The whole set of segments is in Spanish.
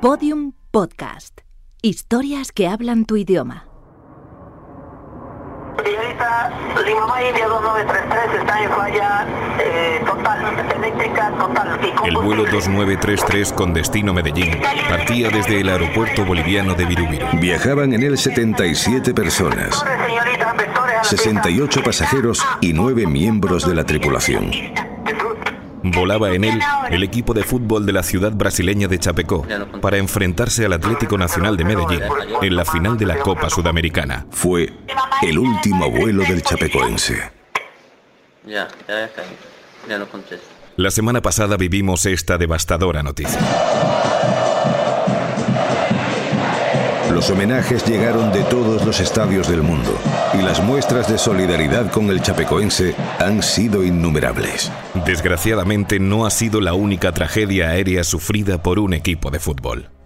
Podium Podcast. Historias que hablan tu idioma. Señorita, Lima India 2933 está en falla eh, total, eléctrica total. El vuelo 2933 con destino Medellín partía desde el aeropuerto boliviano de Virubiru. Viajaban en él 77 personas, 68 pasajeros y 9 miembros de la tripulación. Volaba en él el equipo de fútbol de la ciudad brasileña de Chapecó para enfrentarse al Atlético Nacional de Medellín en la final de la Copa Sudamericana. Fue el último vuelo del chapecoense. Ya, ya. Ya. La semana pasada vivimos esta devastadora noticia. Los homenajes llegaron de todos los estadios del mundo y las muestras de solidaridad con el chapecoense han sido innumerables. Desgraciadamente no ha sido la única tragedia aérea sufrida por un equipo de fútbol.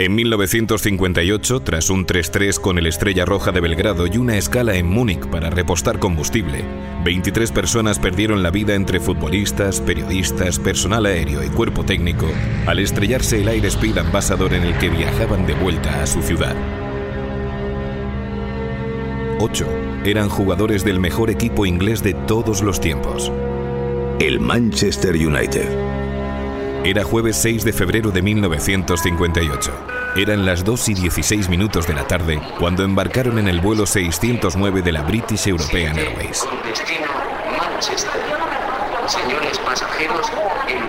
En 1958, tras un 3-3 con el Estrella Roja de Belgrado y una escala en Múnich para repostar combustible, 23 personas perdieron la vida entre futbolistas, periodistas, personal aéreo y cuerpo técnico al estrellarse el Air Speed Ambassador en el que viajaban de vuelta a su ciudad. Ocho eran jugadores del mejor equipo inglés de todos los tiempos. El Manchester United. Era jueves 6 de febrero de 1958. Eran las 2 y 16 minutos de la tarde cuando embarcaron en el vuelo 609 de la British European Airways.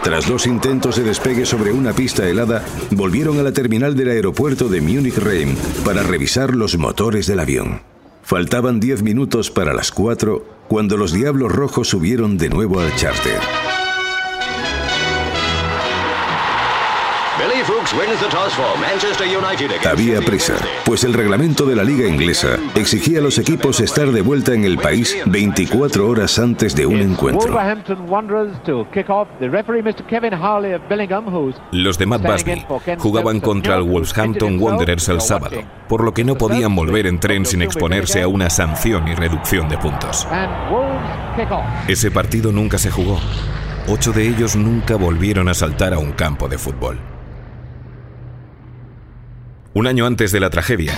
Tras dos intentos de despegue sobre una pista helada, volvieron a la terminal del aeropuerto de Múnich-Rhein para revisar los motores del avión. Faltaban 10 minutos para las 4 cuando los Diablos Rojos subieron de nuevo al charter. Había the prisa, pues el reglamento de la liga inglesa exigía a los equipos estar de vuelta en el país 24 horas antes de un encuentro. Wolverhampton Wanderers to kick off. The referee, Mr. Kevin Harley of Billingham, who's Los de Matt Busby jugaban contra el Wolverhampton Wanderers el sábado, por lo que no podían volver en tren sin exponerse a una sanción y reducción de puntos. Ese partido nunca se jugó. Ocho de ellos nunca volvieron a saltar a un campo de fútbol. Un año antes de la tragedia,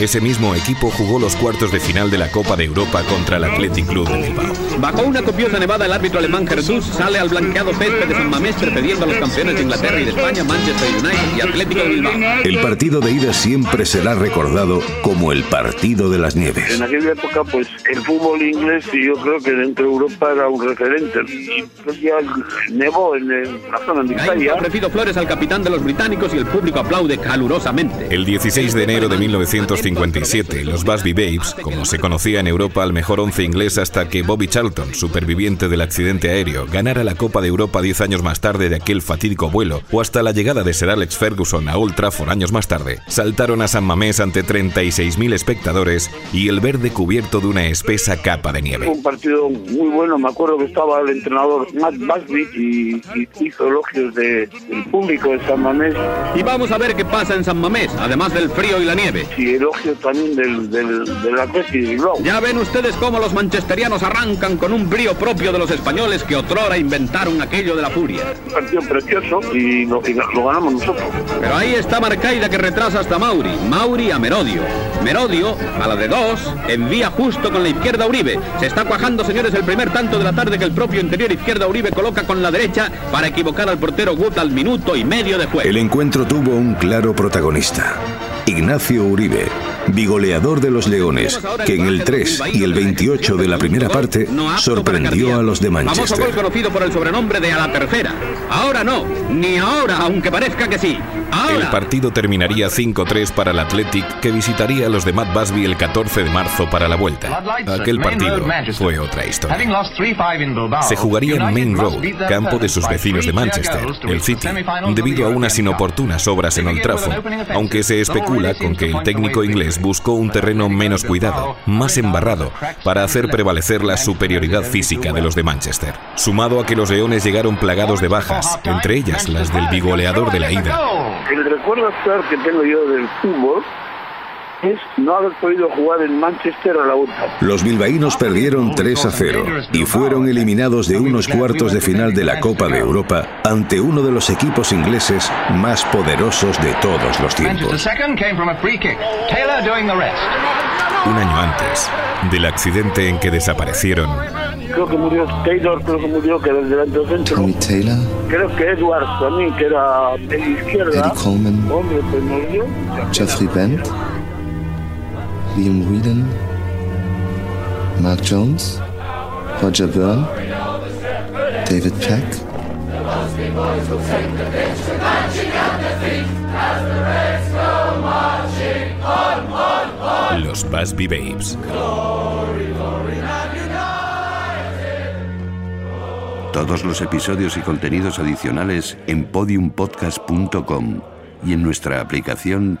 ese mismo equipo jugó los cuartos de final de la Copa de Europa contra el Athletic Club de Bilbao. Bajo una copiosa nevada, el árbitro alemán Jesús sale al blanqueado césped de San Mamés pidiendo a los campeones de Inglaterra y de España, Manchester United y Atlético de Bilbao. El partido de ida siempre será recordado como el partido de las nieves. En aquella época, pues el fútbol inglés, yo creo que dentro de Europa era un referente. Y pues, ya nevó en, el- la zona de Italia. ofrecido flores al capitán de los británicos y el público aplaude calurosamente. El 16 de enero de 1957, los Busby Babes, como se conocía en Europa al mejor once inglés hasta que Bobby Charlton, superviviente del accidente aéreo, ganara la Copa de Europa 10 años más tarde de aquel fatídico vuelo, o hasta la llegada de Sir Alex Ferguson a Old Trafford años más tarde, saltaron a San Mamés ante 36.000 espectadores y el verde cubierto de una espesa capa de nieve. un partido muy bueno. Me acuerdo que estaba el entrenador Matt Busby y, y hizo elogios de- del público de San Mamés Y vamos a ver qué pasa en San Mamés, además del frío y la nieve. y también del, del, del Atleti de Bilbao. Ya ven ustedes cómo los manchesterianos arrancan con un brío propio de los españoles que otrora inventaron aquello de la furia. Un partido precioso y lo, y lo ganamos nosotros. Pero ahí está Marcaida que retrasa hasta Mauri. Mauri a Merodio. Merodio, a la de dos, envía justo con la izquierda Uribe. Se está cuajando, señores, el primer tanto de la tarde que el propio interior izquierda Uribe coloca con la derecha para equivocar al portero Gut al minuto y medio de juego. El encuentro tuvo un claro protagonista. Ignacio Uribe, bigoleador de los Leones, que en el 3 y el 28 de la primera parte sorprendió a los de Famoso gol Manchester. conocido por el sobrenombre de a la tercera. Ahora no, ni ahora, aunque parezca que sí. El partido terminaría 5-3 para el Athletic, que visitaría a los de Matt Busby el 14 de marzo para la vuelta. Aquel partido fue otra historia. Se jugaría en Main Road, campo de sus vecinos de Manchester, el City, debido a unas inoportunas obras en Old Trafford, aunque se especula con que el técnico inglés buscó un terreno menos cuidado, más embarrado, para hacer prevalecer la superioridad física de los de Manchester. Sumado a que los leones llegaron plagados de bajas, entre ellas las del bigoleador de la ida. El recuerdo que tengo yo del fútbol es no haber podido jugar en Manchester a la vuelta. Los bilbaínos perdieron 3 a 0 y fueron eliminados de unos cuartos de final de la Copa de Europa ante uno de los equipos ingleses más poderosos de todos los tiempos. Un año antes del accidente en que desaparecieron creo que murió Taylor, creo que murió que era el centro. Tommy Taylor. Creo que Edwards también, que era de la izquierda. Eddie Coleman. Hombre, pues murió. Jeffrey Bent. Liam Whedon. Mark Jones. Roger Byrne. David Peck. Los Busby Babes. Todos los episodios y contenidos adicionales en podiumpodcast.com y en nuestra aplicación